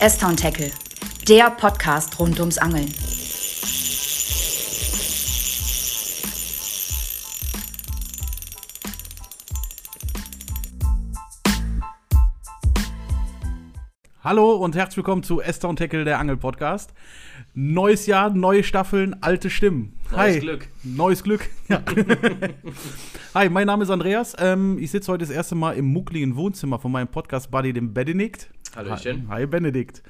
S-Town Tackle, der Podcast rund ums Angeln. Hallo und herzlich willkommen zu S-Town Tackle, der Angel-Podcast. Neues Jahr, neue Staffeln, alte Stimmen. Neues Hi. Glück. Neues Glück. Ja. Hi, mein Name ist Andreas. Ähm, ich sitze heute das erste Mal im muckligen Wohnzimmer von meinem Podcast-Buddy, dem Benedikt. Hallöchen. Hi, Hi Benedikt.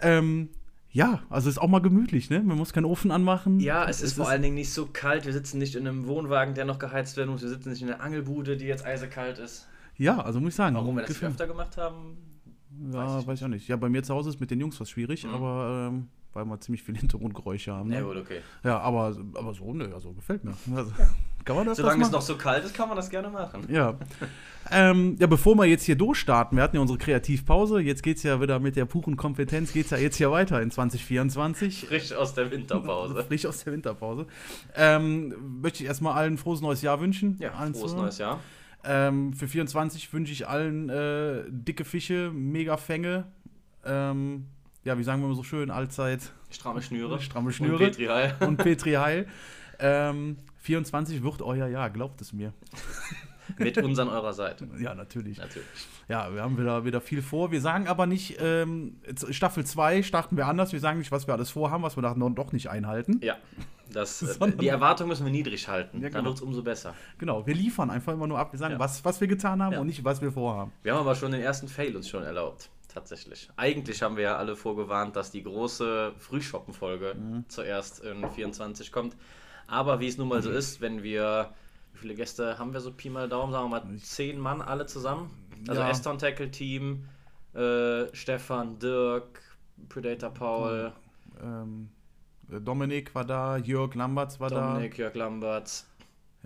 Ähm, ja, also ist auch mal gemütlich, ne? Man muss keinen Ofen anmachen. Ja, es ist vor allen Dingen nicht so kalt. Wir sitzen nicht in einem Wohnwagen, der noch geheizt werden muss. Wir sitzen nicht in einer Angelbude, die jetzt eisekalt ist. Ja, also muss ich sagen. Warum wir das gefällt- öfter gemacht haben, Ja, weiß ich weiß ich auch nicht. Ja, bei mir zu Hause ist mit den Jungs was schwierig, Mhm. aber ähm, weil wir ziemlich viel Hintergrundgeräusche haben. Ne? gut, okay. Ja, aber, aber so, ne, also gefällt mir. Also, kann man das Solange es machen? noch so kalt ist, kann man das gerne machen. Ja. ähm, ja, bevor wir jetzt hier durchstarten, wir hatten ja unsere Kreativpause, jetzt geht es ja wieder mit der puren Kompetenz, geht es ja jetzt hier weiter in 2024. Frisch aus der Winterpause. Frisch aus der Winterpause. Ähm, möchte ich erstmal allen frohes neues Jahr wünschen. Ja, allen frohes neues Jahr. Ähm, für 24 wünsche ich allen äh, dicke Fische, mega Fänge. Ähm, ja, wie sagen wir immer so schön, allzeit Stramme Schnüre. stramme Und Schnüre Petri Heil. und Petri Heil. Ähm, 24 wird euer Jahr, glaubt es mir. Mit uns an eurer Seite. Ja, natürlich. Natürlich. Ja, wir haben wieder, wieder viel vor. Wir sagen aber nicht, ähm, Staffel 2 starten wir anders. Wir sagen nicht, was wir alles vorhaben, was wir dann doch nicht einhalten. Ja. Das, äh, Sondern- die Erwartung müssen wir niedrig halten. Ja, Dann genau. wird es umso besser. Genau, wir liefern einfach immer nur ab. Wir sagen, Ja. was, was wir getan haben Ja. und nicht, was wir vorhaben. Wir haben aber schon den ersten Fail uns schon erlaubt. Tatsächlich. Eigentlich haben wir ja alle vorgewarnt, dass die große Frühschoppen-Folge Mhm. zuerst in 24 kommt. Aber wie es nun mal so ist, wenn wir, wie viele Gäste haben wir so Pi mal Daumen, sagen wir mal zehn Mann alle zusammen? Also Ja. Eston Tackle Team, äh, Stefan, Dirk, Predator Paul, Ähm, äh, Dominik war da, Jörg Lamberts war Dominik, Jörg Lamberts.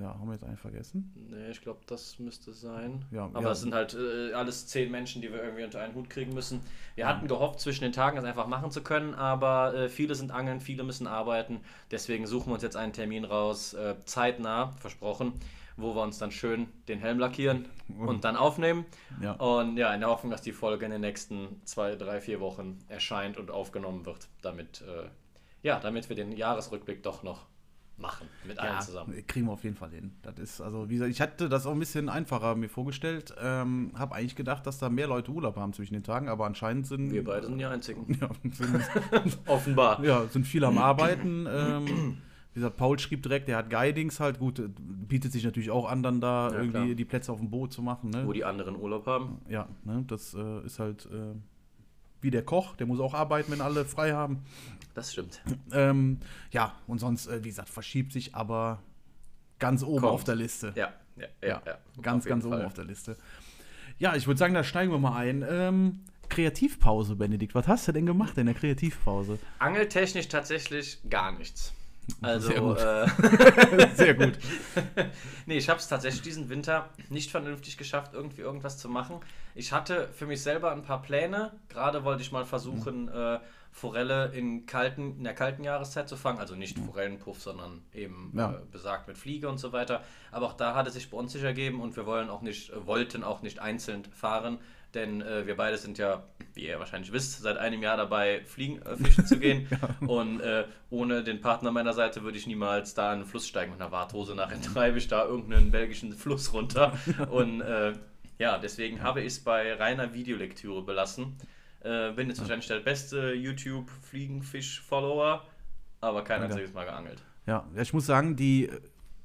Ja, haben wir jetzt einen vergessen? Nee, ich glaube, das müsste sein. Ja, Aber ja. das sind halt äh, alles zehn Menschen, die wir irgendwie unter einen Hut kriegen müssen. Wir hatten gehofft, zwischen den Tagen das einfach machen zu können, aber äh, viele sind angeln, viele müssen arbeiten. Deswegen suchen wir uns jetzt einen Termin raus, äh, zeitnah, versprochen, wo wir uns dann schön den Helm lackieren und dann aufnehmen. Ja. Und ja, in der Hoffnung, dass die Folge in den nächsten zwei, drei, vier Wochen erscheint und aufgenommen wird, damit, äh, ja, damit wir den Jahresrückblick doch noch machen, mit allen zusammen. kriegen wir auf jeden Fall hin. Das ist, also, wie gesagt, ich hatte das auch ein bisschen einfacher mir vorgestellt. Ähm, habe eigentlich gedacht, dass da mehr Leute Urlaub haben zwischen den Tagen, aber anscheinend sind. Wir beide sind die Einzigen. Ja, sind, Offenbar. ja, sind viele am Arbeiten. Ähm, wie gesagt, Paul schrieb direkt, der hat Guidings halt. Gut, bietet sich natürlich auch an, dann da Ja, irgendwie klar. die Plätze auf dem Boot zu machen. Ne? Wo die anderen Urlaub haben. Ja, ne, das äh, ist halt äh, wie der Koch, der muss auch arbeiten, wenn alle frei haben. Das stimmt. Ähm, ja, und sonst, äh, wie gesagt, verschiebt sich aber ganz oben Kommt. auf der Liste. Ja, ja, ja. ja. Ganz, ganz oben Fall. auf der Liste. Ja, ich würde sagen, da steigen wir mal ein. Ähm, Kreativpause, Benedikt. Was hast du denn gemacht in der Kreativpause? Angeltechnisch tatsächlich gar nichts. Also, Sehr gut. Äh, Sehr gut. nee, ich habe es tatsächlich diesen Winter nicht vernünftig geschafft, irgendwie irgendwas zu machen. Ich hatte für mich selber ein paar Pläne. Gerade wollte ich mal versuchen, äh, Forelle in, kalten, in der kalten Jahreszeit zu fangen. Also nicht Forellenpuff, sondern eben Ja. äh, besagt mit Fliege und so weiter. Aber auch da hat es sich bei uns nicht ergeben und wir wollen auch nicht, wollten auch nicht einzeln fahren. Denn äh, wir beide sind ja, wie ihr wahrscheinlich wisst, seit einem Jahr dabei, Fliegen, äh, fischen zu gehen. Und äh, ohne den Partner meiner Seite würde ich niemals da in den Fluss steigen mit einer Warthose. Nachher treibe ich da irgendeinen belgischen Fluss runter. Und äh, ja, deswegen habe ich es bei reiner Videolektüre belassen. Äh, bin jetzt wahrscheinlich der beste YouTube-Fliegenfisch-Follower, aber kein einziges Mal geangelt. Ja, ja, ich muss sagen, die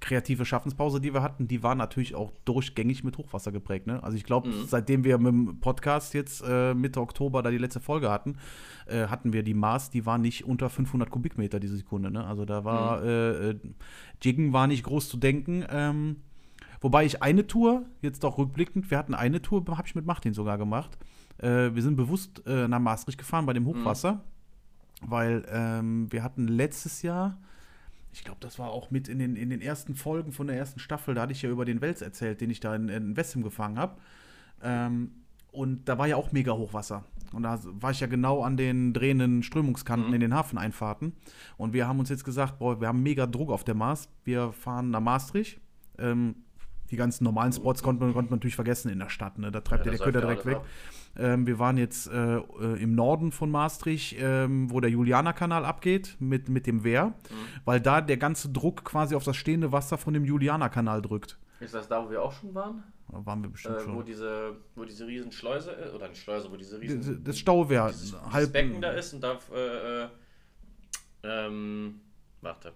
kreative Schaffenspause, die wir hatten, die war natürlich auch durchgängig mit Hochwasser geprägt. Ne? Also ich glaube, Mhm. seitdem wir mit dem Podcast jetzt äh, Mitte Oktober da die letzte Folge hatten, äh, hatten wir die Maß, die war nicht unter 500 Kubikmeter diese Sekunde. Ne? Also da war, Mhm. äh, äh, Jiggen war nicht groß zu denken. Ähm, wobei ich eine Tour, jetzt doch rückblickend, wir hatten eine Tour, habe ich mit Martin sogar gemacht. Äh, wir sind bewusst nach Maastricht gefahren bei dem Hochwasser, weil ähm, wir hatten letztes Jahr, ich glaube, das war auch mit in den, in den ersten Folgen von der ersten Staffel, da hatte ich ja über den Wels erzählt, den ich da in, in Wessim gefangen habe. Ähm, und da war ja auch mega Hochwasser. Und da war ich ja genau an den drehenden Strömungskanten in den Hafeneinfahrten. Und wir haben uns jetzt gesagt, boah, wir haben mega Druck auf der Maas. Wir fahren nach Maastricht. Ähm, Die ganzen normalen Spots konnte man, konnte man natürlich vergessen in der Stadt. Ne? Da treibt Ja, das der Köder direkt weg. Ähm, wir waren jetzt äh, äh, im Norden von Maastricht, ähm, wo der Julianerkanal abgeht mit, mit dem Wehr, Mhm. weil da der ganze Druck quasi auf das stehende Wasser von dem Julianerkanal drückt. Ist das da, wo wir auch schon waren? Da waren wir bestimmt Äh, wo, schon. diese, wo diese riesen Schleuse ist, oder nicht Schleuse, wo diese riesen... Das, das Stauwehr. dieses, dieses halb, Becken da ist und da, äh, äh, ähm, warte,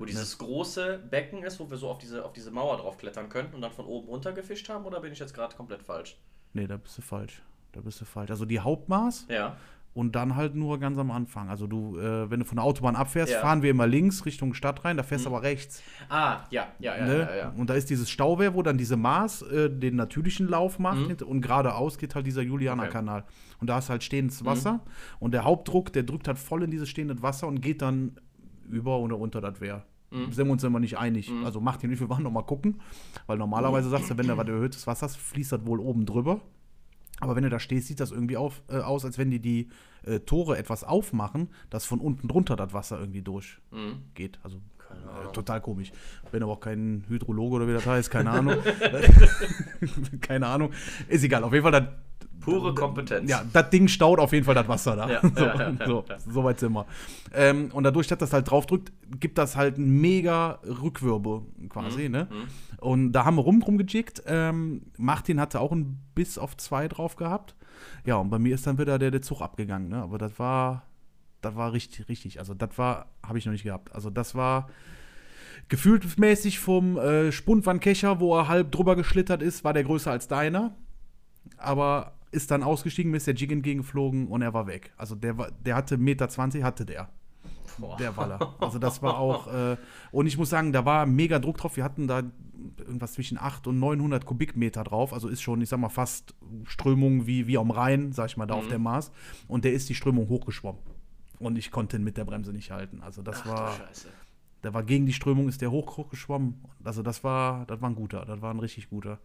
wo dieses große Becken ist, wo wir so auf diese, auf diese Mauer drauf klettern könnten und dann von oben runter gefischt haben, oder bin ich jetzt gerade komplett falsch? Nee, da bist du falsch. Da bist du falsch. Also die Hauptmaß Ja. und dann halt nur ganz am Anfang. Also du, äh, wenn du von der Autobahn abfährst, Ja. fahren wir immer links Richtung Stadt rein, da fährst du aber rechts. Ah, ja, ja, ja, ne? ja, ja. Und da ist dieses Stauwehr, wo dann diese Maß äh, den natürlichen Lauf macht und geradeaus geht halt dieser Julianerkanal. Und da ist halt stehendes Wasser und der Hauptdruck, der drückt halt voll in dieses stehende Wasser und geht dann über oder unter das Wehr. Sind wir uns immer nicht einig. Also macht ihn nicht, wir waren noch mal gucken. Weil normalerweise sagst du, wenn da was erhöhtes Wasser ist, fließt das wohl oben drüber. Aber wenn du da stehst, sieht das irgendwie auf, äh, aus, als wenn die die äh, Tore etwas aufmachen, dass von unten drunter das Wasser irgendwie durchgeht. Also äh, total komisch. Bin aber auch kein Hydrologe oder wie das heißt, keine Ahnung. keine Ahnung. Ist egal. Auf jeden Fall, das, Pure Kompetenz. ja, das Ding staut auf jeden Fall das Wasser da. Ja, so, ja, ja, so, so weit sind wir. Ähm, und dadurch, dass das halt drauf drückt, gibt das halt einen mega Rückwürbe quasi. Mhm, Ne? Und da haben wir rum, rumgejickt. Ähm, Martin hatte auch einen Biss auf zwei drauf gehabt. Ja, und bei mir ist dann wieder der, der Zug abgegangen. Ne? Aber das war, das war richtig, richtig. Also das war, habe ich noch nicht gehabt. Also das war gefühlsmäßig vom äh, Spundwandkecher, wo er halb drüber geschlittert ist, war der größer als deiner. Aber ist dann ausgestiegen, mir ist der Jig entgegengeflogen und er war weg. Also der, war, der hatte 1,20 Meter, hatte der. Der Waller. Also das war auch, äh, und ich muss sagen, da war mega Druck drauf. Wir hatten da irgendwas zwischen 800 und 900 Kubikmeter drauf. Also ist schon, ich sag mal, fast Strömung wie, wie am Rhein, sag ich mal, da auf dem Mars. Und der ist die Strömung hochgeschwommen. Und ich konnte ihn mit der Bremse nicht halten. Also das Ach war, der war gegen die Strömung, ist der hoch, hochgeschwommen. Also das war, das war ein guter, das war ein richtig guter.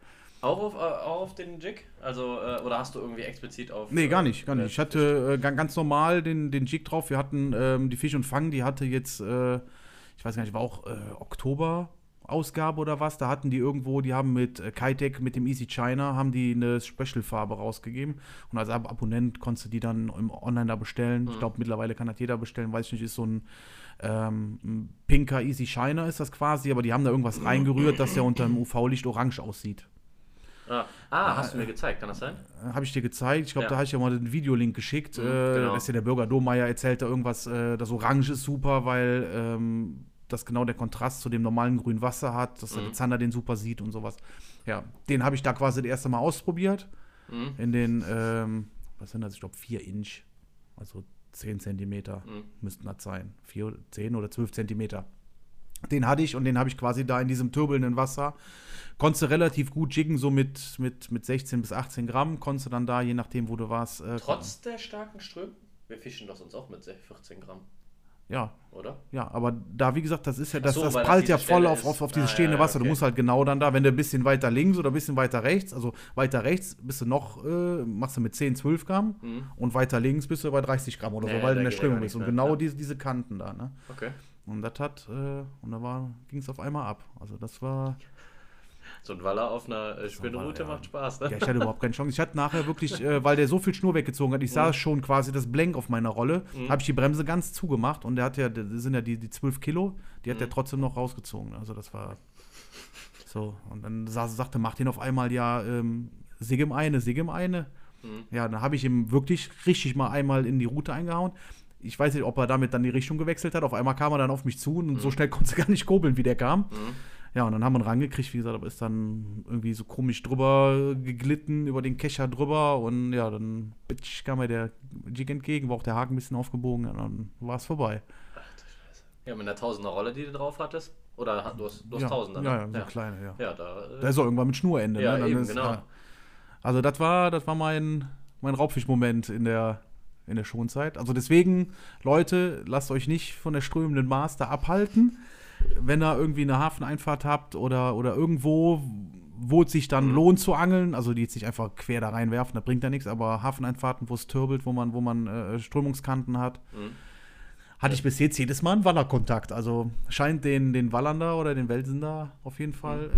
Auch auf, äh, auch auf den Jig? Also, äh, oder hast du irgendwie explizit auf. Nee, gar äh, nicht, gar nicht. Ich äh, hatte äh, ga- ganz normal den, den Jig drauf. Wir hatten ähm, die Fisch und Fang, die hatte jetzt, ich weiß gar nicht, war auch Oktober. Ausgabe oder was, da hatten die irgendwo, die haben mit Kitec, mit dem Easy China, haben die eine Special-Farbe rausgegeben. Und als Ab Abonnent konntest du die dann im Online da bestellen. Ich glaube, mittlerweile kann das jeder bestellen, weiß ich nicht, ist so ein, ähm, ein pinker Easy Shiner ist das quasi, aber die haben da irgendwas reingerührt, dass der unter dem UV-Licht orange aussieht. Ah, ah hast du mir gezeigt, kann das sein? Habe ich dir gezeigt. Ich glaube, Ja. da habe ich ja mal den Videolink geschickt. Mhm, äh, genau. Da ist ja der Bürger Domeyer erzählt da irgendwas, äh, das Orange ist super, weil ähm, das genau der Kontrast zu dem normalen grünen Wasser hat, dass Mhm. der Zander den super sieht und sowas. Ja, den habe ich da quasi das erste Mal ausprobiert. Mhm. In den, ähm, was sind das? Ich glaube, 4 Inch. Also 10 Zentimeter Mhm. müssten das sein. 4, 10 oder 12 Zentimeter. Den hatte ich und den habe ich quasi da in diesem turbelnden Wasser. Konntest du relativ gut jiggen, so mit, mit, mit 16 bis 18 Gramm. Konntest du dann da, je nachdem, wo du warst. Äh, Trotz der starken Ströme? Wir fischen doch sonst auch mit 14 Gramm, Ja, oder? ja, aber da, wie gesagt, das ist ja, das, so, das das prallt diese ja voll Stelle auf, auf, auf dieses Ah, stehende ja, Wasser. Du okay. musst halt genau dann da, wenn du ein bisschen weiter links oder ein bisschen weiter rechts, also weiter rechts bist du noch, äh, machst du mit 10, 12 Gramm und weiter links bist du bei 30 Gramm oder so, Mhm. Ja, weil du in der Strömung bist. Und genau diese, diese Kanten da, ne? Okay. Und das hat, äh, und da ging es auf einmal ab. Also das war. So ein Waller auf einer äh, Spinnroute ja. macht Spaß, ne? Ja, ich hatte überhaupt keine Chance. Ich hatte nachher wirklich, äh, weil der so viel Schnur weggezogen hat, ich sah schon quasi das Blank auf meiner Rolle, habe ich die Bremse ganz zugemacht und der hat ja, das sind ja die, die 12 Kilo, die hat der trotzdem noch rausgezogen. Also das war so. Und dann sa sagte Martin auf einmal, ja, ähm, Sigem eine, Sigem eine. Ja, dann habe ich ihm wirklich richtig mal einmal in die Route eingehauen. Ich weiß nicht, ob er damit dann die Richtung gewechselt hat. Auf einmal kam er dann auf mich zu und so schnell konnte er gar nicht kurbeln, wie der kam. Ja, und dann haben wir ihn rangekriegt, wie gesagt, aber ist dann irgendwie so komisch drüber geglitten, über den Kescher drüber und ja, dann bitch, kam mir der Jig entgegen, war auch der Haken ein bisschen aufgebogen und dann war es vorbei. Ja, mit einer Tausender Rolle, die du drauf hattest. Oder du hast, du hast ja, Tausender, ja, ne? ja, so kleine, ja. Ja, da. Äh, Da ist auch irgendwann mit Schnurende, Ja, ne? Dann eben, ist, genau. ja. Also das war, das war mein, mein Raubfischmoment in der, in der Schonzeit. Also deswegen, Leute, lasst euch nicht von der strömenden da abhalten. Wenn ihr irgendwie eine Hafeneinfahrt habt oder, oder irgendwo, wo es sich Mhm. dann lohnt zu angeln, also die jetzt nicht einfach quer da reinwerfen, das bringt ja nichts, aber Hafeneinfahrten, wo es turbelt, wo man, wo man äh, Strömungskanten hat, Mhm. Hatte ich bis jetzt jedes Mal einen Wallerkontakt. Also scheint den, den Wallern da oder den Welsen da auf jeden Fall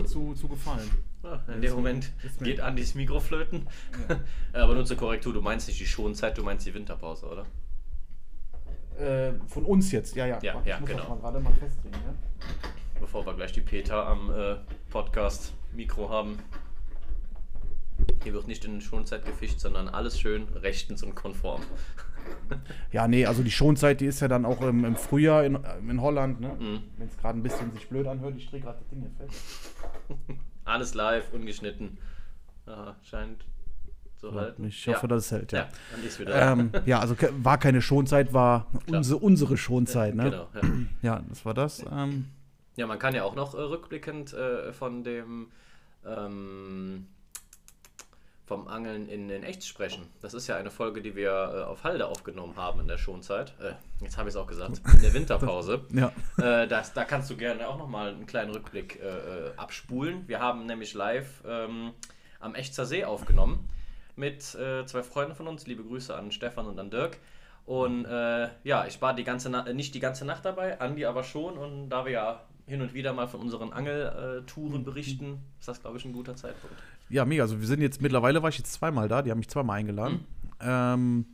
äh, zu, zu gefallen. Ja, in dem Moment geht Andis Mikroflöten. Aber nur zur Korrektur, du meinst nicht die Schonzeit, du meinst die Winterpause, oder? Äh, von uns jetzt, ja, ja. Ja, Warte, ja, ich muss genau. das mal gerade mal festlegen. Ne? Bevor wir gleich die Peter am äh, Podcast-Mikro haben. Hier wird nicht in Schonzeit gefischt, sondern alles schön rechtens und konform. Ja, nee, also die Schonzeit, die ist ja dann auch im, im Frühjahr in, in Holland, ne? Mhm. Wenn es gerade ein bisschen sich blöd anhört, ich drehe gerade das Ding hier fest. Alles live, ungeschnitten. Aha, scheint zu halten. Ich hoffe, dass es hält, ja. Ja, Andi ist wieder. Ähm, ja, also war keine Schonzeit, war unsere, unsere Schonzeit, ne? Genau, ja. Ja, das war das. Ähm, Ja, man kann ja auch noch äh, rückblickend äh, von dem ähm, vom Angeln in, in echt sprechen. Das ist ja eine Folge, die wir äh, auf Halde aufgenommen haben in der Schonzeit. Äh, jetzt habe ich es auch gesagt, in der Winterpause. ja. äh, das, da kannst du gerne auch nochmal einen kleinen Rückblick äh, äh, abspulen. Wir haben nämlich live ähm, am Echtzer See aufgenommen mit äh, zwei Freunden von uns. Liebe Grüße an Stefan und an Dirk. Und ja, ich war die ganze Na nicht die ganze Nacht dabei, Andi aber schon. Und da wir ja hin und wieder mal von unseren Angeltouren berichten, ist das, glaube ich, ein guter Zeitpunkt. ja, mega. Also wir sind jetzt, mittlerweile war ich jetzt zweimal da, die haben mich zweimal eingeladen. Ähm,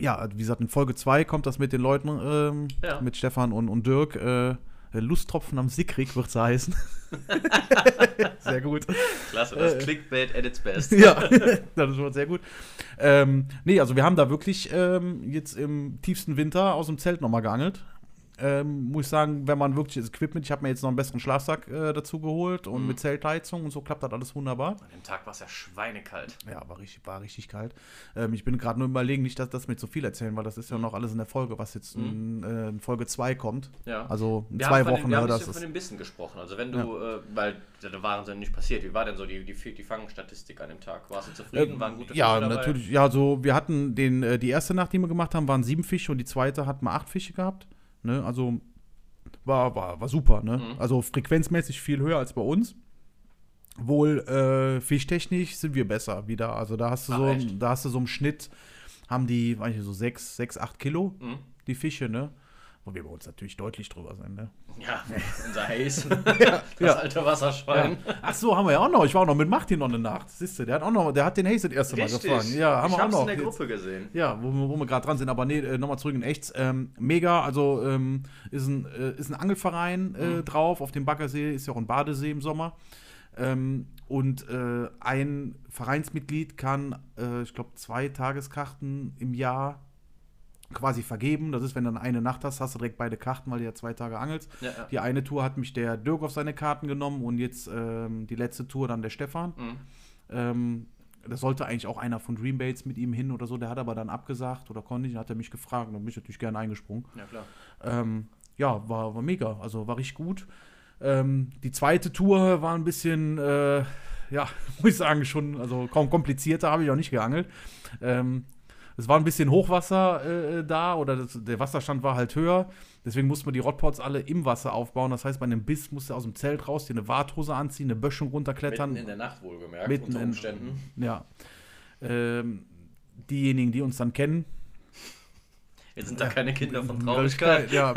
ja, wie gesagt, in Folge 2 kommt das mit den Leuten, ähm, Ja. mit Stefan und, und Dirk. Äh, Lusttropfen am Sickrig wird es heißen. Sehr gut. Klasse, das Clickbait at its best. ja, das ist schon sehr gut. Ähm, nee, also wir haben da wirklich ähm, jetzt im tiefsten Winter aus dem Zelt nochmal geangelt. Ähm, muss ich sagen, wenn man wirklich das Equipment, ich habe mir jetzt noch einen besseren Schlafsack äh, dazu geholt und mit Zeltheizung und so klappt das alles wunderbar. An dem Tag war es ja schweinekalt. Ja, war richtig, war richtig kalt. Ähm, ich bin gerade nur überlegen, nicht, dass das mir zu viel erzählen, weil das ist ja noch alles in der Folge, was jetzt in, äh, in Folge 2 kommt. Ja. Also in Wir zwei Wochen, den, wir ne, haben das von den Bissen gesprochen. Also wenn du, äh, weil da waren sie nicht passiert. Wie war denn so die, die, die Fangstatistik an dem Tag? Warst du zufrieden? Waren gute Ähm, ja, Fische dabei? natürlich. Ja, so wir hatten den, äh, die erste Nacht, die wir gemacht haben, waren sieben Fische und die zweite hatten wir acht Fische gehabt. Ne? Also war, war, war super. Ne? Mhm. Also frequenzmäßig viel höher als bei uns. Wohl äh, fischtechnisch sind wir besser wieder. Also da hast du Ach, so, echt? da hast du so im Schnitt haben die, weiß ich, so sechs, sechs, acht Kilo Mhm. die Fische. Ne? Wo wir bei uns natürlich deutlich drüber sind. Ne? Ja, unser Haze. das ja. alte Wasserschwein. Ach so, haben wir ja auch noch. Ich war auch noch mit Martin noch eine Nacht. Siehst du, der hat auch noch, der hat den Haze das erste Mal gefangen. Ja, haben ich wir auch noch. in der Jetzt- Gruppe gesehen. Ja, wo, wir- wo wir gerade dran sind, aber nee, äh, nochmal zurück in echt. Ähm, mega, also ähm, ist, ein, äh, ist ein Angelverein äh, drauf. Auf dem Baggersee ist ja auch ein Badesee im Sommer. Ähm, und äh, ein Vereinsmitglied kann, äh, ich glaube, zwei Tageskarten im Jahr quasi vergeben. Das ist, wenn du dann eine Nacht hast, hast du direkt beide Karten, weil du ja zwei Tage angelst. Ja, ja. Die eine Tour hat mich der Dirk auf seine Karten genommen und jetzt ähm, die letzte Tour dann der Stefan. Mhm. Ähm, das sollte eigentlich auch einer von Dreambaits mit ihm hin oder so, der hat aber dann abgesagt oder konnte nicht, dann hat er mich gefragt und dann bin ich natürlich gerne eingesprungen. Ja, klar. Ähm, ja, war, war mega, also war richtig gut. Ähm, die zweite Tour war ein bisschen, äh, ja, muss ich sagen, schon, also kaum komplizierter, habe ich auch nicht geangelt. Ähm, es war ein bisschen Hochwasser äh, da oder das, der Wasserstand war halt höher. Deswegen mussten wir die Rodpots alle im Wasser aufbauen. Das heißt, bei einem Biss musst du aus dem Zelt raus, dir eine Warthose anziehen, eine Böschung runterklettern. Mitten in der Nacht wohlgemerkt, Mitten unter in- Umständen. Ja. Ähm, diejenigen, die uns dann kennen. Jetzt sind da keine Kinder von Traurigkeit. Ja.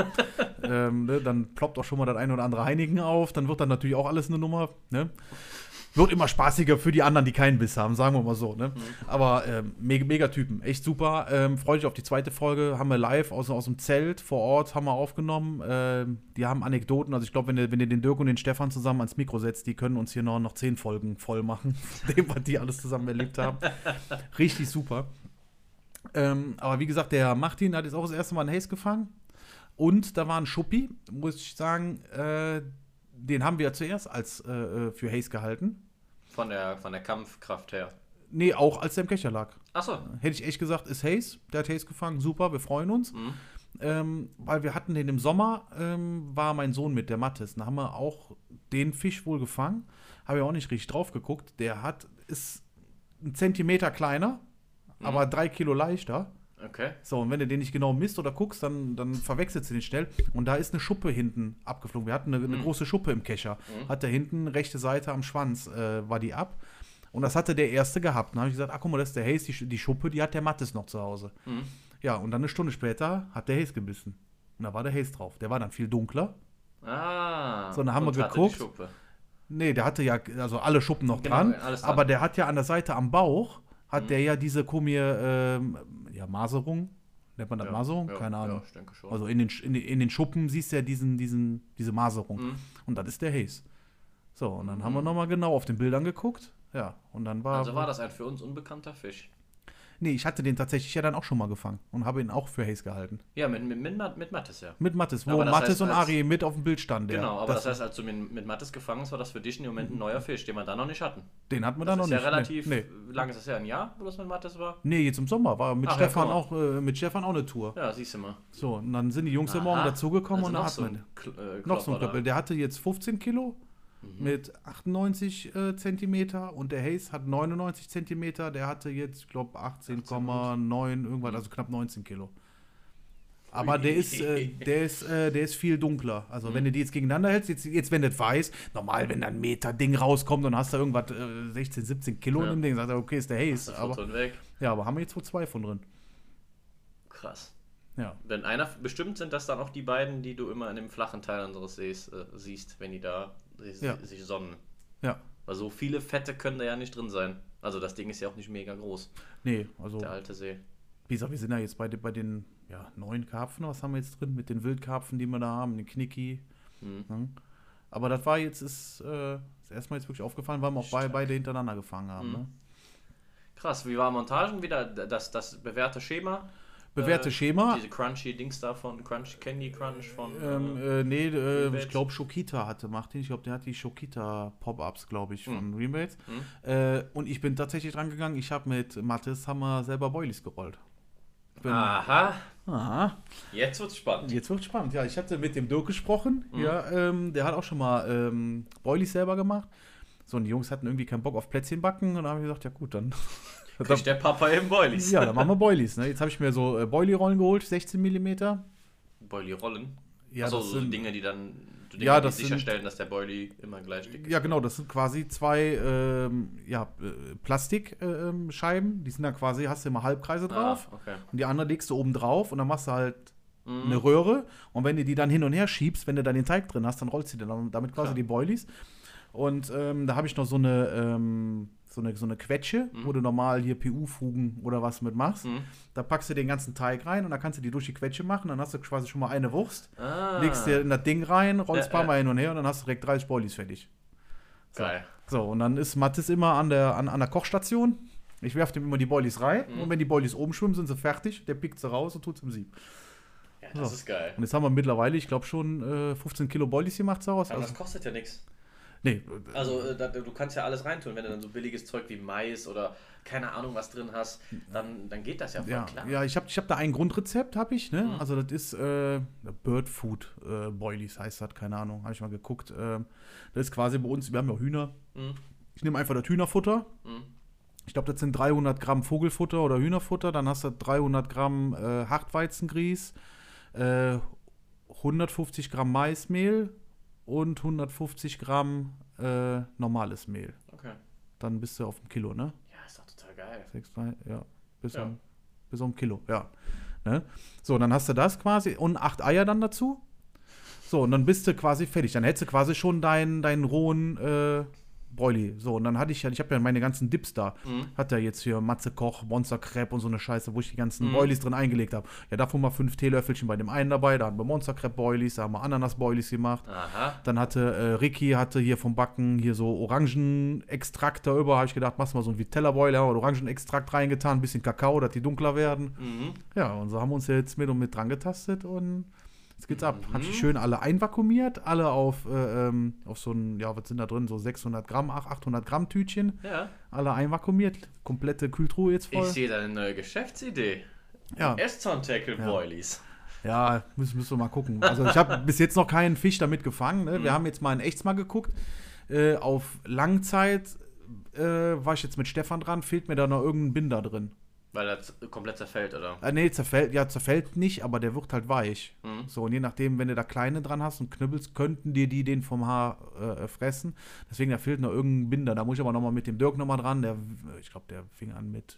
ähm, ne, dann ploppt auch schon mal das ein oder andere Heinigen auf. Dann wird dann natürlich auch alles eine Nummer. Ne? Wird immer spaßiger für die anderen, die keinen Biss haben, sagen wir mal so. Ne? Aber ähm, mega, mega Typen, echt super. Ähm, Freue dich auf die zweite Folge. Haben wir live aus, aus dem Zelt vor Ort haben wir aufgenommen. Ähm, die haben Anekdoten. Also ich glaube, wenn ihr, wenn ihr den Dirk und den Stefan zusammen ans Mikro setzt, die können uns hier noch, noch zehn Folgen voll machen, dem, was die alles zusammen erlebt haben. Richtig super. Ähm, aber wie gesagt, der Martin hat jetzt auch das erste Mal einen Haze gefangen. Und da war ein Schuppi, muss ich sagen, äh, den haben wir zuerst als äh, äh, für Haze gehalten. Von der, von der Kampfkraft her. Nee, auch als der im Kescher lag. Achso. Hätte ich echt gesagt, ist Haze. Der hat Haze gefangen, super, wir freuen uns. Ähm, weil wir hatten den im Sommer, ähm, war mein Sohn mit, der Mattes. Da haben wir auch den Fisch wohl gefangen. Habe ich auch nicht richtig drauf geguckt. Der hat, ist ein Zentimeter kleiner, aber drei Kilo leichter. Okay. So, und wenn du den nicht genau misst oder guckst, dann, dann verwechselst du den schnell. Und da ist eine Schuppe hinten abgeflogen. Wir hatten eine, eine große Schuppe im Kescher. Hat da hinten, rechte Seite am Schwanz, äh, war die ab. Und das hatte der erste gehabt. Dann habe ich gesagt, ach guck mal, das ist der Haze, die, die Schuppe, die hat der Mattes noch zu Hause. Ja, und dann eine Stunde später hat der Haze gebissen. Und da war der Haze drauf. Der war dann viel dunkler. Ah. So, dann haben wir und hatte geguckt. Nee, der hatte ja also alle Schuppen noch Genau, dran, dran. aber der hat ja an der Seite am Bauch, hat Mhm. der ja diese komische ähm, ja, Maserung. Nennt man das Ja, Maserung? ja, Keine Ahnung. Ja, ich denke schon. Also in den, in, den- in den Schuppen siehst du ja diesen, diesen, diese Maserung. Mhm. Und das ist der Haze. So, und dann haben wir nochmal genau auf den Bildern geguckt. Ja, und dann war. also war das ein für uns unbekannter Fisch. Nee, ich hatte den tatsächlich ja dann auch schon mal gefangen und habe ihn auch für Haze gehalten. Ja, mit, mit, mit, mit Mattes, ja. Mit Mattes, wo das Mattes heißt, und Ari mit auf dem Bild standen. Genau, aber das, heißt, als du mit, mit Mattes gefangen hast, war das für dich im Moment ein neuer Fisch, den wir da noch nicht hatten. den hatten wir Das dann noch ist nicht. ja relativ, Nee, nee. wie lange ist das her? Ein Jahr, wo das mit Mattes war? nee, jetzt im Sommer war mit Ach, ja, Stefan mal. auch äh, mit Stefan auch eine Tour. Ja, siehst du mal. So, und dann sind die Jungs ja Aha. morgen dazugekommen Also und dann noch hatten so äh, Noch so ein da. Klöppel. Der hatte jetzt 15 Kilo Mhm. mit 98 äh, Zentimeter und der Haze hat 99 Zentimeter. Der hatte jetzt, ich glaube, 18,9 irgendwas, also knapp 19 Kilo. Aber der ist, äh, der ist, äh, der ist viel dunkler. Also wenn du die jetzt gegeneinander hältst, jetzt, jetzt wenn das weißt, normal, wenn da ein Meter Ding rauskommt, dann hast du irgendwas äh, 16, 17 Kilo Ja. in dem Ding, sagt er, okay, ist der Haze. Aber, und ja, aber haben wir jetzt wohl zwei von drin. Krass. Ja. Wenn einer, bestimmt sind das dann auch die beiden, die du immer in dem flachen Teil unseres Sees äh, siehst, wenn die da sich, Ja. sich sonnen. Ja. Weil so viele Fette können da ja nicht drin sein. Also das Ding ist ja auch nicht mega groß, Nee, also. der alte See. Wie gesagt, wir sind ja jetzt bei, den- bei den ja, neuen Karpfen, was haben wir jetzt drin? Mit den Wildkarpfen, die wir da haben, den Knicki. Mhm. Ne? Aber das war jetzt, ist, äh, ist erstmal jetzt wirklich aufgefallen, weil wir auch bei, Stark. beide hintereinander gefangen haben. Mhm. Ne? Krass, wie war Montagen wieder? Das, das bewährte Schema? Bewährte Äh, Schema. Diese Crunchy Dings da von Crunch, Candy Crunch von. Ähm, äh, äh, nee, äh, ich glaube, Shokita hatte Martin. Ich glaube, der hat die Shokita Pop-Ups, glaube ich, von Mhm. Rebates. Mhm. Äh, und ich bin tatsächlich dran gegangen. Ich habe mit Mathis wir selber Boilies gerollt. Bin, Aha, Aha. jetzt wird's spannend. Jetzt wird spannend. Ja, ich hatte mit dem Dirk gesprochen. Mhm. Ja, ähm, der hat auch schon mal ähm, Boilies selber gemacht. So, und die Jungs hatten irgendwie keinen Bock auf Plätzchen backen. Und dann habe ich gesagt, ja gut, dann. Kriegt der Papa eben Boilies. ja, dann machen wir Boilies. Ne? Jetzt habe ich mir so äh, Boilie-Rollen geholt, 16 mm. Boilie Rollen. Ja, das so sind- Dinge, die dann Ja, Dinge, die das sind- sicherstellen, dass der Boilie immer gleich dick ist. Ja, genau, das sind quasi zwei ähm, ja, äh, Plastikscheiben. Ähm, Scheiben. die sind dann quasi, hast du immer Halbkreise drauf. Ah, okay. Und die andere legst du oben drauf und dann machst du halt Mhm. eine Röhre. Und wenn du die dann hin und her schiebst, wenn du dann den Teig drin hast, dann rollst du dir dann damit quasi Klar. die Boilies. Und ähm, da habe ich noch so eine, ähm, so eine, so eine Quetsche, wo du normal hier PU-Fugen oder was mit machst. Mhm. Da packst du den ganzen Teig rein und dann kannst du die durch die Quetsche machen. Dann hast du quasi schon mal eine Wurst, Ah, legst dir in das Ding rein, rollst ein paar. Mal hin und her und dann hast du direkt 30 Boilies fertig. geil. So, und dann ist Mathis immer an der, an, an der Kochstation. Ich werfe dem immer die Boilies rein Mhm. und wenn die Boilies oben schwimmen, sind sie fertig. Der pickt sie raus und tut im Sieb. Ja, das So. ist geil. Und jetzt haben wir mittlerweile, ich glaube, schon äh, 15 Kilo Boilies gemacht daraus. Aber Also, das kostet ja nichts. Nee, Also äh, da, du kannst ja alles reintun, wenn du dann so billiges Zeug wie Mais oder keine Ahnung was drin hast, dann, dann geht das ja voll ja, klar. ja, ich habe ich hab da ein Grundrezept, habe ich. Ne? Mhm. Also das ist äh, Bird Food äh, Boilies, heißt das, keine Ahnung, habe ich mal geguckt. Ähm, das ist quasi bei uns, wir haben ja Hühner. Mhm. Ich nehme einfach das Hühnerfutter. Mhm. Ich glaube, das sind 300 Gramm Vogelfutter oder Hühnerfutter. Dann hast du 300 Gramm äh, Hartweizengrieß, äh, 150 Gramm Maismehl und 150 Gramm äh, normales Mehl. Okay. Dann bist du auf dem Kilo, ne? Ja, ist doch total geil. 6, 3, ja. Bis, Ja. Um, bis um Kilo, ja. Ne? So, dann hast du das quasi und acht Eier dann dazu. So, und dann bist du quasi fertig. Dann hättest du quasi schon deinen deinen rohen äh, Broili. So, und dann hatte ich ja, ich habe ja meine ganzen Dips da. Mhm. Hat er jetzt hier Matze Koch, Monster Crepe und so eine Scheiße, wo ich die ganzen Mhm. Boilies drin eingelegt habe. Ja, davon mal fünf Teelöffelchen bei dem einen dabei. Da haben wir Monster Crepe Boilies, da haben wir Ananas Boilies gemacht. Aha. Dann hatte äh, Ricky hatte hier vom Backen hier so Orangenextrakt da über. Habe ich gedacht, machst mal so ein Vitella Boiler, haben wir Orangenextrakt reingetan, ein bisschen Kakao, dass die dunkler werden. Mhm. Ja, und so haben wir uns jetzt mit und mit dran getastet und jetzt geht's ab. Mhm. Habe ich schön alle einvakuumiert, alle auf, äh, ähm, auf so ein, ja, was sind da drin, so 600 Gramm, ach, 800 Gramm Tütchen, Ja. alle einvakuumiert, komplette Kühltruhe jetzt voll. Ich sehe da eine neue Geschäftsidee. Ja, Eston Tackle Ja. Boilies. ja müssen, müssen wir mal gucken. Also ich habe bis jetzt noch keinen Fisch damit gefangen. Ne? Wir haben jetzt mal in Echts mal geguckt. Äh, auf Langzeit äh, war ich jetzt mit Stefan dran, fehlt mir da noch irgendein Binder drin. Weil er komplett zerfällt, oder? Äh, nee, zerfällt, ja, zerfällt nicht, aber der wird halt weich. Mhm. So, und je nachdem, wenn du da kleine dran hast und knüppelst, könnten dir die den vom Haar äh, fressen. Deswegen, da fehlt noch irgendein Binder. Da muss ich aber nochmal mit dem Dirk nochmal dran. Der, ich glaube, der fing an mit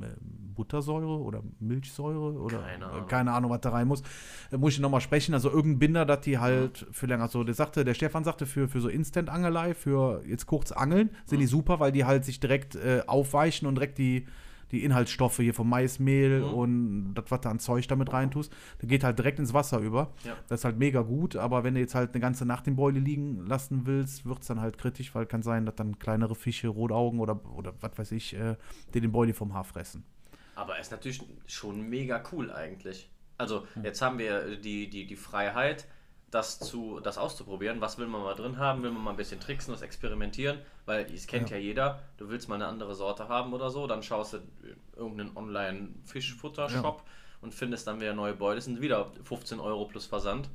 äh, Buttersäure oder Milchsäure oder Keine äh, Ahnung. keine Ahnung, was da rein muss. Da muss ich nochmal sprechen. Also irgendein Binder, dass die halt für länger so, der sagte, der Stefan sagte, für, für so Instant-Angelei, für jetzt kurz Angeln, sind Mhm. die super, weil die halt sich direkt äh, aufweichen und direkt die, die Inhaltsstoffe hier vom Maismehl Mhm. und das, was da an Zeug damit reintust, der geht halt direkt ins Wasser über. Ja. Das ist halt mega gut, aber wenn du jetzt halt eine ganze Nacht im Boilie liegen lassen willst, wird es dann halt kritisch, weil kann sein, dass dann kleinere Fische, Rotaugen oder, oder was weiß ich, äh, die den Boilie vom Haar fressen. Aber ist natürlich schon mega cool eigentlich. Also Hm. jetzt haben wir die, die, die Freiheit, das, zu, das auszuprobieren. Was will man mal drin haben? Will man mal ein bisschen tricksen, das experimentieren? Weil es kennt ja. jeder, du willst mal eine andere Sorte haben oder so, dann schaust du in irgendeinen Online-Fischfutter-Shop und findest dann wieder neue Beute. Das sind wieder 15 Euro plus Versand.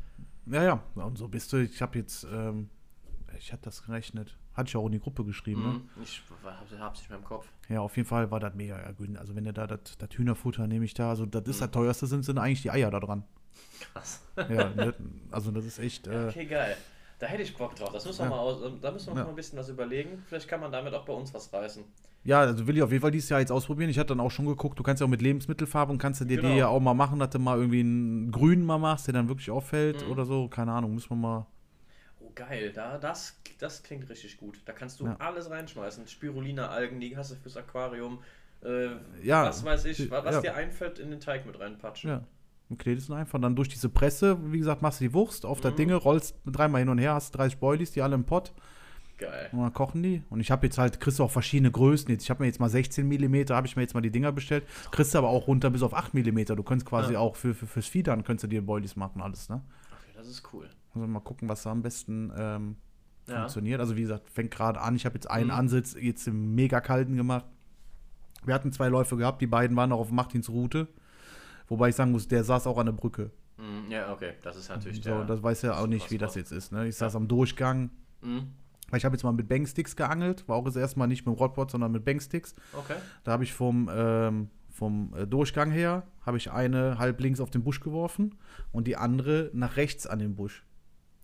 Ja, ja, und so bist du. Ich habe jetzt, ähm, ich hatte das gerechnet. Hatte ich auch in die Gruppe geschrieben, ne? Mhm. Ich hab- hab's nicht mehr im Kopf. Ja, auf jeden Fall war das mega günstig. Also wenn du da das Hühnerfutter nehme ich da, also das ist das teuerste, sind, sind eigentlich die Eier da dran. Krass. Ja, ne, also das ist echt. Äh, Okay, geil. Da hätte ich Bock drauf. Das müssen wir Ja. mal aus, da müssen wir Ja. mal ein bisschen was überlegen. Vielleicht kann man damit auch bei uns was reißen. Ja, also will ich auf jeden Fall dieses Jahr jetzt ausprobieren. Ich hatte dann auch schon geguckt, du kannst ja auch mit Lebensmittelfarbe und kannst du dir Genau. die ja auch mal machen, dass du mal irgendwie einen grünen mal machst, der dann wirklich auffällt Mhm. oder so. Keine Ahnung, muss man mal. Oh, geil. Da, das, das klingt richtig gut. Da kannst du Ja. alles reinschmeißen. Spirulina-Algen, die hast du fürs Aquarium. Äh, Ja. Was weiß ich, wa- was Ja. dir einfällt, in den Teig mit reinpatschen. Ja. Und knetest ihn einfach dann durch diese Presse, wie gesagt, machst du die Wurst auf Mhm. Dinge, rollst dreimal hin und her, hast 30 Boilies, die alle im Pott Geil. und dann kochen die. Und ich habe jetzt halt, kriegst du auch verschiedene Größen jetzt. Ich habe mir jetzt mal 16 mm, habe ich mir jetzt mal die Dinger bestellt. Kriegst du aber auch runter bis auf 8 mm. Du könntest quasi Ja. auch für, für, fürs Fiedern könntest du dir Boilies machen, alles, ne? Okay, das ist cool. Also mal gucken, was da am besten ähm, Ja. funktioniert. Also wie gesagt, fängt gerade an. Ich habe jetzt einen Mhm. Ansitz jetzt im mega kalten gemacht. Wir hatten zwei Läufe gehabt, die beiden waren auch auf Martins Route. Wobei ich sagen muss, der saß auch an der Brücke. Mm, Ja, okay. Das ist natürlich So, der. das weiß ja auch nicht, wie das jetzt ist. Ne? Ich saß am Durchgang. Weil ich habe jetzt mal mit Banksticks geangelt. War auch das erste Mal nicht mit dem Rodpot, sondern mit Banksticks. Okay. Da habe ich vom, ähm, vom äh, Durchgang her, habe ich eine halb links auf den Busch geworfen und die andere nach rechts an den Busch.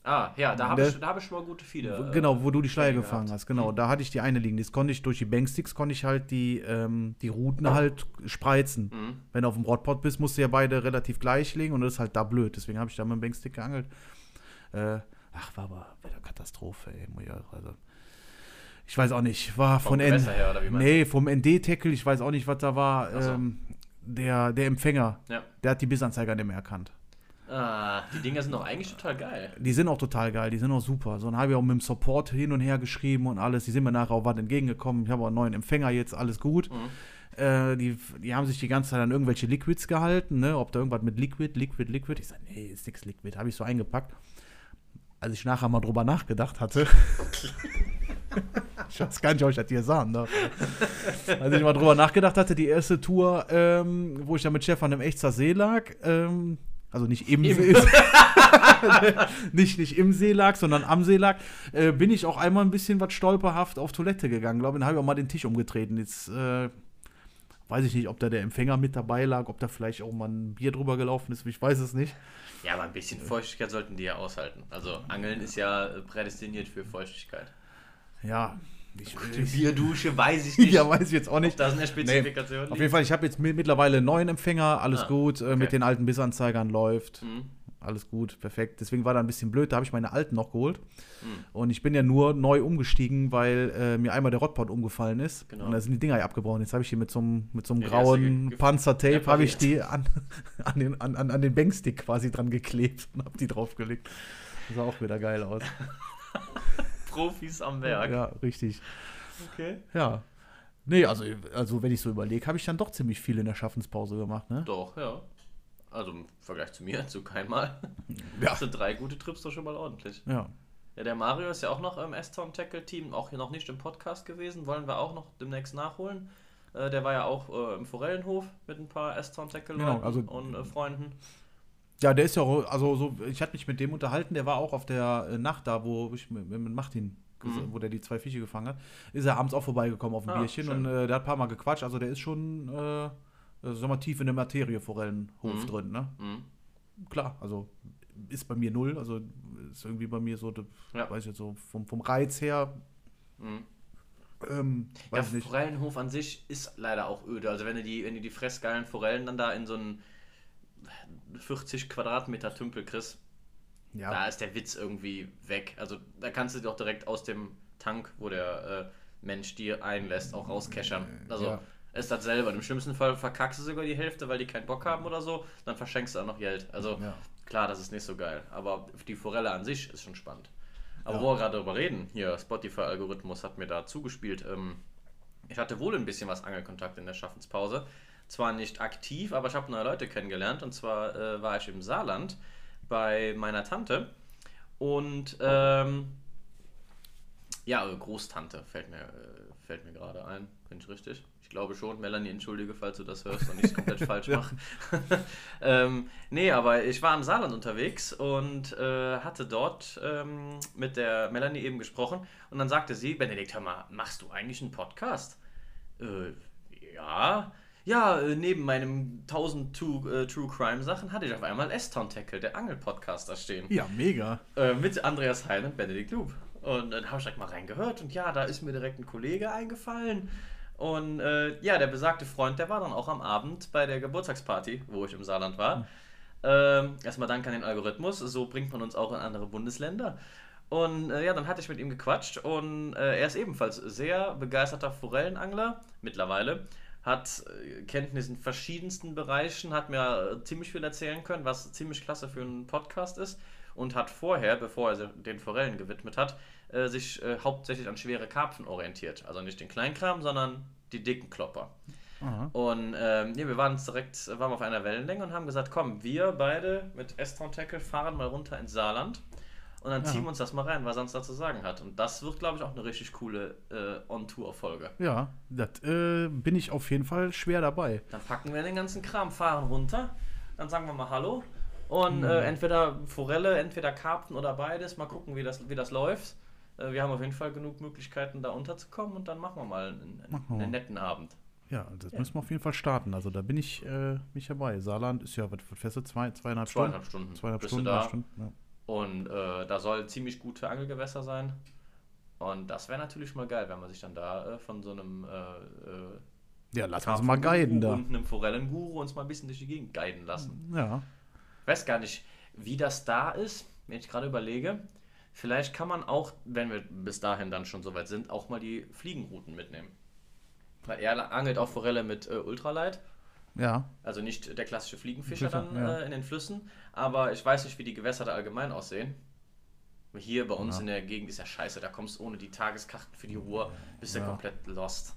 Ah, ja, da habe ich, da hab ich schon mal gute Fieder. äh, genau, wo du die Schleier gefangen hast. Genau, Mhm. da hatte ich die eine liegen. Das konnte ich durch die Banksticks, konnte ich halt die, ähm, die Routen halt spreizen. Mhm. Wenn du auf dem Rodpot bist, musst du ja beide relativ gleich legen und das ist halt da blöd. Deswegen habe ich da mit dem Bankstick geangelt. Äh, ach, war aber wieder Katastrophe, ey. Also, ich weiß auch nicht. War Vom von N her, oder wie Nee, vom ND-Tackle, ich weiß auch nicht, was da war. So. Ähm, der, der Empfänger, Ja. der hat die Bissanzeiger nicht mehr erkannt. Ah, die Dinger sind doch eigentlich total geil. Die sind auch total geil, die sind auch super. So, dann habe ich auch mit dem Support hin und her geschrieben und alles. Die sind mir nachher auch was entgegengekommen. Ich habe auch einen neuen Empfänger jetzt, alles gut. Mhm. Äh, die, die haben sich die ganze Zeit an irgendwelche Liquids gehalten, ne? Ob da irgendwas mit Liquid, Liquid, Liquid. Ich sage, nee, ist nichts Liquid. Habe ich so eingepackt. Als ich nachher mal drüber nachgedacht hatte. ich weiß gar nicht, ob ich das dir sagen darf. Als ich mal drüber nachgedacht hatte, die erste Tour, ähm, wo ich da mit Stefan im Echtzer See lag, ähm, also nicht im, Im- See, nicht, nicht im See lag, sondern am See lag, äh, bin ich auch einmal ein bisschen was stolperhaft auf Toilette gegangen. Glaube, dann habe ich auch mal den Tisch umgetreten. Jetzt äh, weiß ich nicht, ob da der Empfänger mit dabei lag, ob da vielleicht auch mal ein Bier drüber gelaufen ist. Ich weiß es nicht. Ja, aber ein bisschen Feuchtigkeit sollten die ja aushalten. Also Angeln ist ja prädestiniert für Feuchtigkeit. Ja, ich, Die Bierdusche weiß ich nicht. ja, weiß ich jetzt auch nicht. Da sind ja Spezifikationen. Auf jeden Fall, ich habe jetzt mi- mittlerweile einen neuen Empfänger, alles Ah, gut, äh, mit okay. den alten Bissanzeigern läuft. Mhm. Alles gut, perfekt. Deswegen war da ein bisschen blöd, da habe ich meine alten noch geholt. Mhm. Und ich bin ja nur neu umgestiegen, weil äh, mir einmal der Rotpot umgefallen ist. Genau. Und da sind die Dinger ja abgebrochen. Jetzt habe ich die mit so einem mit so einem Ja, grauen Panzertape, habe ich die an, an, den, an, an, an den Bankstick quasi dran geklebt und habe die draufgelegt. Das sah auch wieder geil aus. Profis am Werk. Ja, richtig. Okay. Ja. Nee, also, also wenn ich so überlege, habe ich dann doch ziemlich viel in der Schaffenspause gemacht, ne? Doch, ja. Also im Vergleich zu mir, zu keinmal. Ja. Das sind drei gute Trips doch schon mal ordentlich. Ja. Ja, der Mario ist ja auch noch im S-Town Tackle Team, auch hier noch nicht im Podcast gewesen. Wollen wir auch noch demnächst nachholen. Äh, der war ja auch äh, im Forellenhof mit ein paar S-Town Tackle Genau, also- und äh, Freunden. Ja, der ist ja auch, also so, ich hatte mich mit dem unterhalten, der war auch auf der äh, Nacht da, wo ich mit, mit Martin, Mhm. wo der die zwei Fische gefangen hat, ist er abends auch vorbeigekommen auf ein Ah, Bierchen schön. und äh, der hat ein paar Mal gequatscht, also der ist schon, äh, äh, sagen wir mal, tief in der Materie Forellenhof Mhm. drin, ne? Mhm. Klar, also ist bei mir null, also ist irgendwie bei mir so, Ja. weiß ich jetzt so, vom, vom Reiz her Mhm. Ähm, Ja. Forellenhof an sich ist leider auch öde. Also wenn du die, wenn du die fressgeilen Forellen dann da in so einen 40 Quadratmeter Tümpel kriegst, da Ja, ist der Witz irgendwie weg. Also da kannst du doch direkt aus dem Tank, wo der äh, Mensch dir einlässt, auch rauskeschern. Also Ja. ist das selber. Im schlimmsten Fall verkackst du sogar die Hälfte, weil die keinen Bock haben oder so. Dann verschenkst du auch noch Geld. Also Ja. klar, das ist nicht so geil. Aber die Forelle an sich ist schon spannend. Aber Ja. wo wir gerade darüber reden, hier Spotify-Algorithmus hat mir da zugespielt. Ähm, ich hatte wohl ein bisschen was Angelkontakt in der Schaffenspause. Zwar nicht aktiv, aber ich habe neue Leute kennengelernt. Und zwar äh, war ich im Saarland bei meiner Tante. Und ähm, ja, äh, Großtante fällt mir, äh, fällt mir gerade ein. Bin ich richtig? Ich glaube schon. Melanie, entschuldige, falls du das hörst und ich es komplett falsch mache. ähm, nee, aber ich war im Saarland unterwegs und äh, hatte dort ähm, mit der Melanie eben gesprochen. Und dann sagte sie, Benedikt, hör mal, machst du eigentlich einen Podcast? Äh, ja. Ja, äh, neben meinem 1000 True, äh, True Crime Sachen hatte ich auf einmal S-Town Tackle, der Angel-Podcast, da stehen. ja, mega. Äh, mit Andreas Hein und Benedikt Lub. Und dann habe ich direkt mal reingehört und ja, da ist mir direkt ein Kollege eingefallen. Und äh, ja, der besagte Freund, der war dann auch am Abend bei der Geburtstagsparty, wo ich im Saarland war. Ähm, erstmal Dank an den Algorithmus, so bringt man uns auch in andere Bundesländer. Und äh, ja, dann hatte ich mit ihm gequatscht und äh, er ist ebenfalls sehr begeisterter Forellenangler mittlerweile. Hat äh, Kenntnis in verschiedensten Bereichen, hat mir äh, ziemlich viel erzählen können, was ziemlich klasse für einen Podcast ist. Und hat vorher, bevor er sich den Forellen gewidmet hat, äh, sich hauptsächlich an schwere Karpfen orientiert. Also nicht den Kleinkram, sondern die dicken Klopper. Aha. Und ähm, ja, wir waren direkt, waren auf einer Wellenlänge und haben gesagt, komm, wir beide mit S-Town Tackle fahren mal runter ins Saarland und dann Ja. ziehen wir uns das mal rein, was er uns da zu sagen hat. Und das wird, glaube ich, auch eine richtig coole äh, On-Tour-Folge. Ja, das äh, bin ich auf jeden Fall schwer dabei. Dann packen wir den ganzen Kram, fahren runter, dann sagen wir mal Hallo und Mhm. äh, entweder Forelle, entweder Karpfen oder beides, mal gucken, wie das, wie das läuft. Äh, wir haben auf jeden Fall genug Möglichkeiten, da unterzukommen und dann machen wir mal einen, Machen wir einen mal. netten Abend. Ja, das müssen wir auf jeden Fall starten. Also da bin ich äh, mich dabei. Saarland ist ja, was du? Zwei, zweieinhalb Stunden? Zweieinhalb Stunden. Zweieinhalb bist du Stunden, da. drei Stunden. Ja. Und äh, da soll ziemlich gute Angelgewässer sein. Und das wäre natürlich mal geil, wenn man sich dann da äh, von so einem äh, äh, Ja, lass uns mal guiden da. und einem Forellenguru uns mal ein bisschen durch die Gegend guiden lassen. Ja. Ich weiß gar nicht, wie das da ist, wenn ich gerade überlege. Vielleicht kann man auch, wenn wir bis dahin dann schon soweit sind, auch mal die Fliegenrouten mitnehmen. Weil er angelt auch Forelle mit äh, Ultralight. Ja. Also nicht der klassische Fliegenfischer Fischer, dann ja. äh, in den Flüssen, aber ich weiß nicht, wie die Gewässer da allgemein aussehen. Hier bei uns Ja. in der Gegend ist ja scheiße, da kommst du ohne die Tageskarten für die Ruhr, bist du Ja. komplett lost.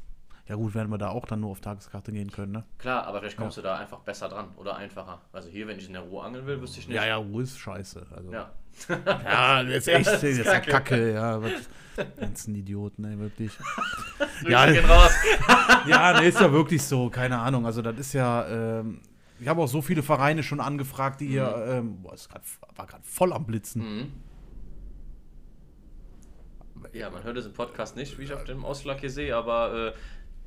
Ja gut, werden wir da auch dann nur auf Tageskarte gehen können, ne? Klar, aber vielleicht kommst du da einfach besser dran oder einfacher. Also hier, wenn ich in der Ruhr angeln will, wüsste ich nicht. Ja, ja, Ruhe ist scheiße. Also. Ja. Ja, das ist echt, das ist ja Kacke. Kacke, ja. Was, ganzen Idioten, ey, wirklich. Ja, ja, ne, ist ja wirklich so, keine Ahnung. Also, das ist ja, ähm, ich habe auch so viele Vereine schon angefragt, die hier, ähm, boah, grad, war gerade voll am Blitzen. Mhm. Ja, man hört es im Podcast nicht, wie ich auf dem Ausschlag hier sehe, aber äh,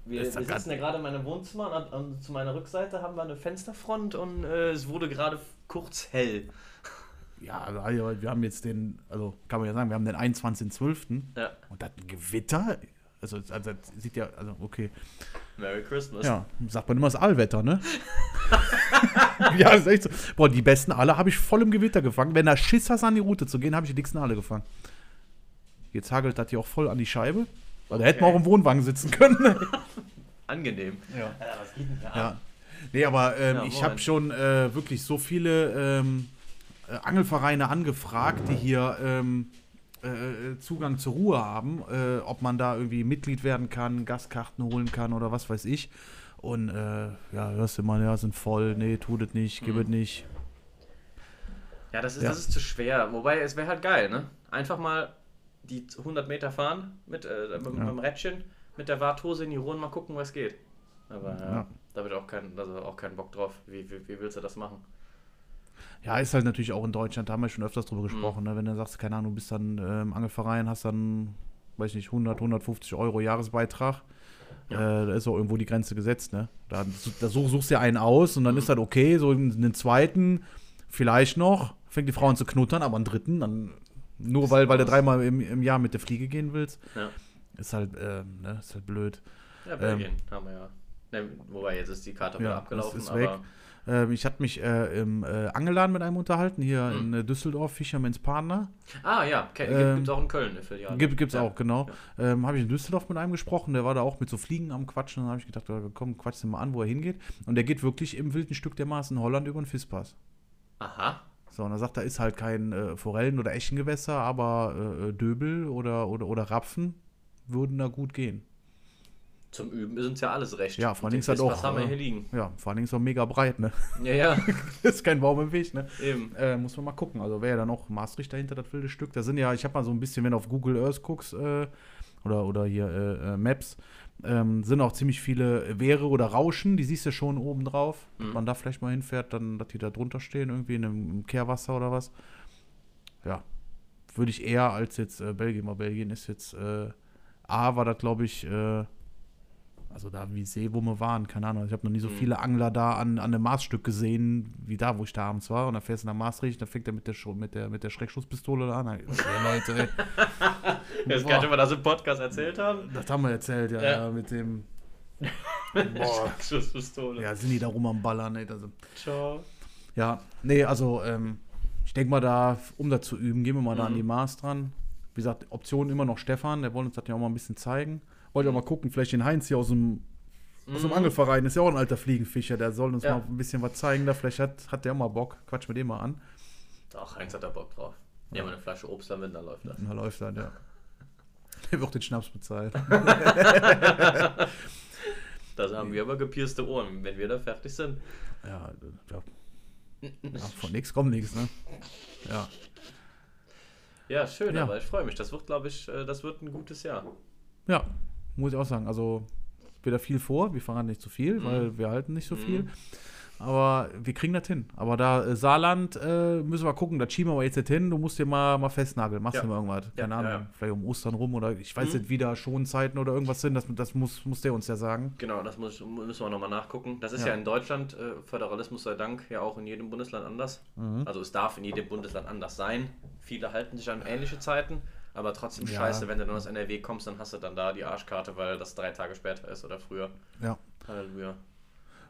wir, wir sitzen ja gerade in meinem Wohnzimmer und, und zu meiner Rückseite haben wir eine Fensterfront und äh, es wurde gerade kurz hell. Ja, also, wir haben jetzt den, also kann man ja sagen, wir haben den 21.12. Ja. Und das Gewitter, also, also sieht ja, also okay. Merry Christmas. Ja, sagt man immer das Allwetter, ne? ja, ist echt so. Boah, die besten Aale habe ich voll im Gewitter gefangen. Wenn da Schiss hast, an die Route zu gehen, habe ich die dicksten Aale gefangen. Jetzt hagelt das hier auch voll an die Scheibe. Weil da hätten wir auch im Wohnwagen sitzen können. Angenehm. Ja. was geht denn da ja. Nee, aber ähm, Ja, ich habe schon äh, wirklich so viele ähm, äh, Angelvereine angefragt, die hier ähm, äh, Zugang zur Ruhe haben, äh, ob man da irgendwie Mitglied werden kann, Gastkarten holen kann oder was weiß ich. Und äh, ja, hörst du mal, ja, sind voll, nee, tut es nicht, gib Mhm. es nicht. Ja, das ist, Ja. das ist zu schwer. Wobei, es wäre halt geil, ne? Einfach mal die 100 Meter fahren mit, äh, mit, mit Ja. dem Rädchen, mit der Warthose in die Ruhe und mal gucken, was geht. Aber ja, Ja. da habe ich auch keinen also auch keinen Bock drauf. Wie, wie, wie willst du das machen? Ja, ist halt natürlich auch in Deutschland, da haben wir schon öfters Mhm. drüber gesprochen, ne? wenn du sagst, keine Ahnung, du bist dann äh, im Angelverein, hast dann, weiß ich nicht, 100, 150 Euro Jahresbeitrag. Ja. Äh, da ist auch irgendwo die Grenze gesetzt, ne? Da, da such, suchst du ja einen aus und dann Mhm. ist halt okay, so einen zweiten, vielleicht noch, fängt die Frau an zu knuttern, aber einen dritten, dann nur weil, weil du dreimal im, im Jahr mit der Fliege gehen willst. Ja. ist halt, äh, ne, ist halt blöd. Ja, Belgien haben wir ja. Ne, wobei jetzt ist die Karte wieder Ja, abgelaufen, das ist weg. Ähm, ich hatte mich äh, im äh, Angelladen mit einem unterhalten, hier Mhm. in äh, Düsseldorf, Fischermans Partner. Ah ja, ke- Ähm, gibt es auch in Köln eine Filiale. Gibt, gibt's ja. auch, genau. Ähm, habe ich in Düsseldorf mit einem gesprochen, der war da auch mit so Fliegen am Quatschen. Dann habe ich gedacht, ja, komm, quatsch den mal an, wo er hingeht. Und der geht wirklich im wilden Stück der Maß in Holland über den Fischpass. Aha. So, und er sagt, da ist halt kein äh, Forellen- oder Eschengewässer, aber äh, äh, Döbel oder, oder, oder Rapfen würden da gut gehen. Zum Üben ist uns ja alles recht. Ja, vor allem ist halt auch, haben wir äh, hier liegen. Ja, vor allen Dingen ist er mega breit, ne? Ja, ja, ist kein Baum im Weg, ne? eben. Äh, muss man mal gucken. Also wäre ja dann auch Maastricht dahinter, das wilde Stück. Da sind ja, ich habe mal so ein bisschen, wenn du auf Google Earth guckst, äh, oder, oder hier äh, äh, Maps, ähm, sind auch ziemlich viele Wehre oder Rauschen, die siehst du schon oben drauf. Mhm. Wenn man da vielleicht mal hinfährt, dann, dass die da drunter stehen, irgendwie in einem im Kehrwasser oder was. Ja, würde ich eher als jetzt äh, Belgien, weil Belgien ist jetzt, äh, A, war das glaube ich, äh, also da wie See, wo wir waren, keine Ahnung. Ich habe noch nie so Mhm. viele Angler da an, an einem Maßstück gesehen, wie da, wo ich da abends war. Und dann fährst du nach Maastricht, dann fängt er mit der, mit der, mit der Schreckschusspistole an. Ja, Leute, ey. Das kann ich mal das im Podcast erzählt haben. Das haben wir erzählt, ja, Ja. ja. mit dem. Boah. Schusspistole. Ja, sind die da rum am Ballern, ey. Also, Ciao. ja, nee, also, ähm, ich denke mal, da, um das zu üben, gehen wir mal da an Mhm. die Maß dran. Wie gesagt, Option immer noch Stefan, der wollte uns das ja auch mal ein bisschen zeigen. Wollte auch mal gucken, vielleicht den Heinz hier aus dem, aus dem Mhm. Angelverein, ist ja auch ein alter Fliegenfischer, der soll uns Ja. mal ein bisschen was zeigen. Da vielleicht hat, hat der mal Bock. Quatsch mit dem mal an. Ach, Heinz hat da Bock drauf. Ja, mal eine Flasche Obst damit, dann läuft das. Und da läuft dann, ja. Der wird den Schnaps bezahlt. Da haben wir aber gepierste Ohren, wenn wir da fertig sind. Ja, ja. ja von nichts kommt nichts, ne? Ja. Ja, schön, Ja. aber ich freue mich. Das wird, glaube ich, äh, das wird ein gutes Jahr. Ja, muss ich auch sagen. Also, wieder viel vor. Wir verraten nicht zu viel, Mhm. weil wir halten nicht so Mhm. viel. Aber wir kriegen das hin. Aber da äh, Saarland äh, müssen wir gucken, da schieben wir aber jetzt nicht hin. Du musst dir mal, mal festnageln. Machst Ja. du mal irgendwas? Ja, Keine Ahnung. ja. Vielleicht um Ostern rum oder ich weiß Mhm. nicht, wieder Schonzeiten oder irgendwas sind. Das, das muss, muss der uns ja sagen. Genau, das muss, müssen wir nochmal nachgucken. Das ist Ja. ja, in Deutschland, äh, Föderalismus sei Dank, ja auch in jedem Bundesland anders. Mhm. Also es darf in jedem Bundesland anders sein. Viele halten sich an ähnliche Zeiten, aber trotzdem Ja. scheiße, wenn du dann aus NRW kommst, dann hast du dann da die Arschkarte, weil das drei Tage später ist oder früher. Ja. Halleluja.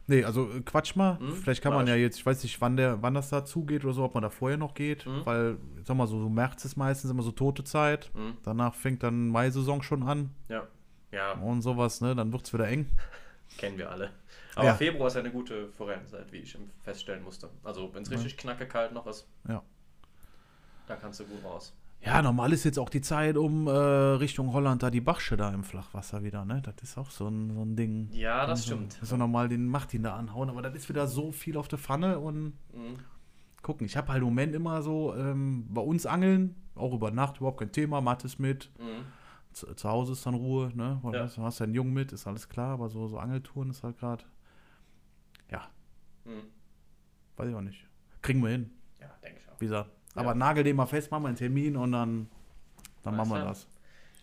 Nee, also äh, Quatsch mal. Mhm, Vielleicht kann mach man ja jetzt, ich weiß nicht, wann, der, wann das da zugeht oder so, ob man da vorher noch geht. Mhm. Weil, sag mal, so, so März ist meistens immer so tote Zeit. Mhm. Danach fängt dann Mai-Saison schon an Ja. Ja, und sowas, ne? Dann wird es wieder eng. kennen wir alle. Aber Ja. Februar ist eine gute Forellenzeit, wie ich feststellen musste. Also wenn es richtig knacke kalt noch ist, Ja. da kannst du gut raus. Ja, normal ist jetzt auch die Zeit um äh, Richtung Holland da die Bachsche da im Flachwasser wieder, ne? Das ist auch so ein, so ein Ding. Ja, das so, stimmt. So normal den Martin da anhauen, aber das ist wieder so viel auf der Pfanne und Mhm. gucken. Ich habe halt im Moment immer so ähm, bei uns angeln, auch über Nacht überhaupt kein Thema, Mattes mit. Mhm. Zu, zu Hause ist dann Ruhe, ne? Weil Ja. Du hast ja einen Jungen mit, ist alles klar, aber so, so Angeltouren ist halt gerade, ja, Mhm. weiß ich auch nicht. Kriegen wir hin, Ja, denke ich auch. wie gesagt. Ja. Aber nagel den mal fest, machen wir einen Termin und dann, dann Alles machen wir das.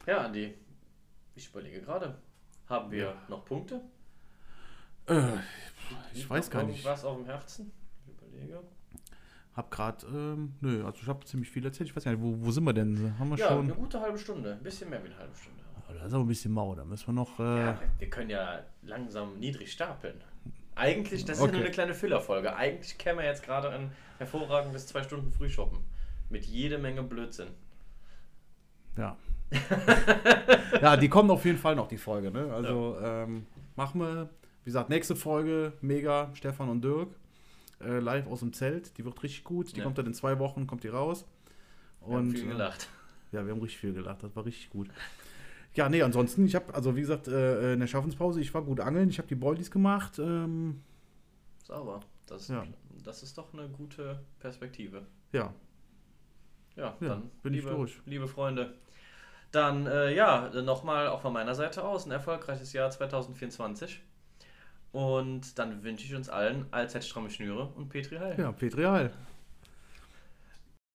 Ja, Andi, ich überlege gerade. Haben wir Ja. noch Punkte? Äh, ich Liegt weiß gar nicht. Was auf dem Herzen? Ich überlege. Hab gerade, ähm, nö, also ich habe ziemlich viel erzählt. Ich weiß gar nicht, wo, wo sind wir denn? Haben wir Ja, schon? eine gute halbe Stunde. Ein bisschen mehr wie eine halbe Stunde. Oh, das ist aber ein bisschen mau, da müssen wir noch. Äh, Ja, wir können ja langsam niedrig stapeln. Eigentlich, das ist Okay. ja nur eine kleine Füllerfolge. Eigentlich käme jetzt gerade ein hervorragendes zwei Stunden Frühshoppen. Mit jede Menge Blödsinn. Ja. ja, die kommt auf jeden Fall noch, die Folge, ne? Also, ähm, machen wir, wie gesagt, nächste Folge, mega, Stefan und Dirk, äh, live aus dem Zelt. Die wird richtig gut. Die Ja. kommt dann in zwei Wochen, kommt die raus. Wir haben Und, viel äh, gelacht. Ja, wir haben richtig viel gelacht, das war richtig gut. Ja, nee, ansonsten, ich habe, also wie gesagt, äh, in der Schaffenspause, ich war gut angeln, ich habe die Boilies gemacht. Ähm, Sauber. Das, Ja. das ist doch eine gute Perspektive. ja, Ja, Ja, dann bin ich liebe, durch. liebe Freunde. Dann, äh, ja, nochmal auch von meiner Seite aus ein erfolgreiches Jahr 2024. Und dann wünsche ich uns allen allzeit stramme Schnüre und Petri Heil. ja, Petri Heil.